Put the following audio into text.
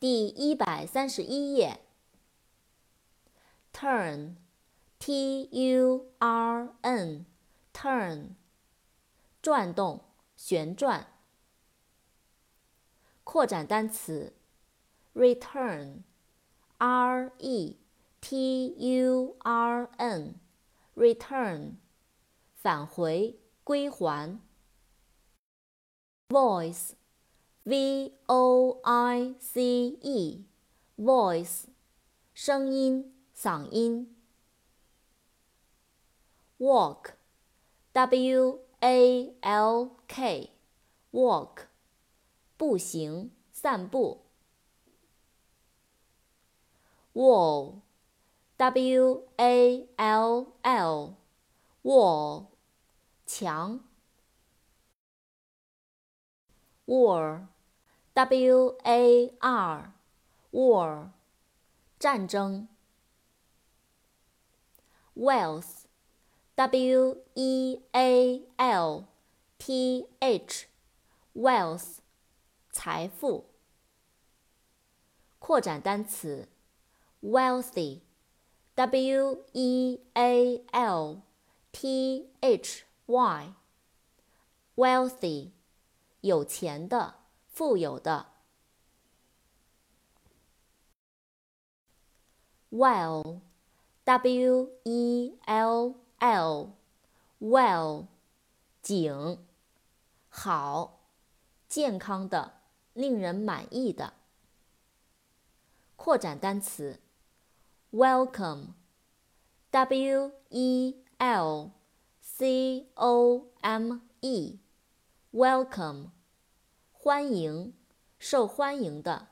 第一百三十一页。turn，T-U-R-N，turn，转动、旋转。扩展单词，return，R-E-T-U-R-N，return，返回、归还。Voice voice，voice，声音、嗓音。walk，W-A-L-K，walk，步行、散步。wall，W-A-L-L，wall，墙 wall。War, war, 战争。wealth，W-E-A-L-T-H，wealth，财富。扩展单词，wealthy，W-E-A-L-T-H-Y，wealthy。有钱的，富有的。well，W-E-L-L，well，景，好，健康的，令人满意的。扩展单词，welcome，W-E-L-C-O-M-E。Welcome，欢迎，受欢迎的。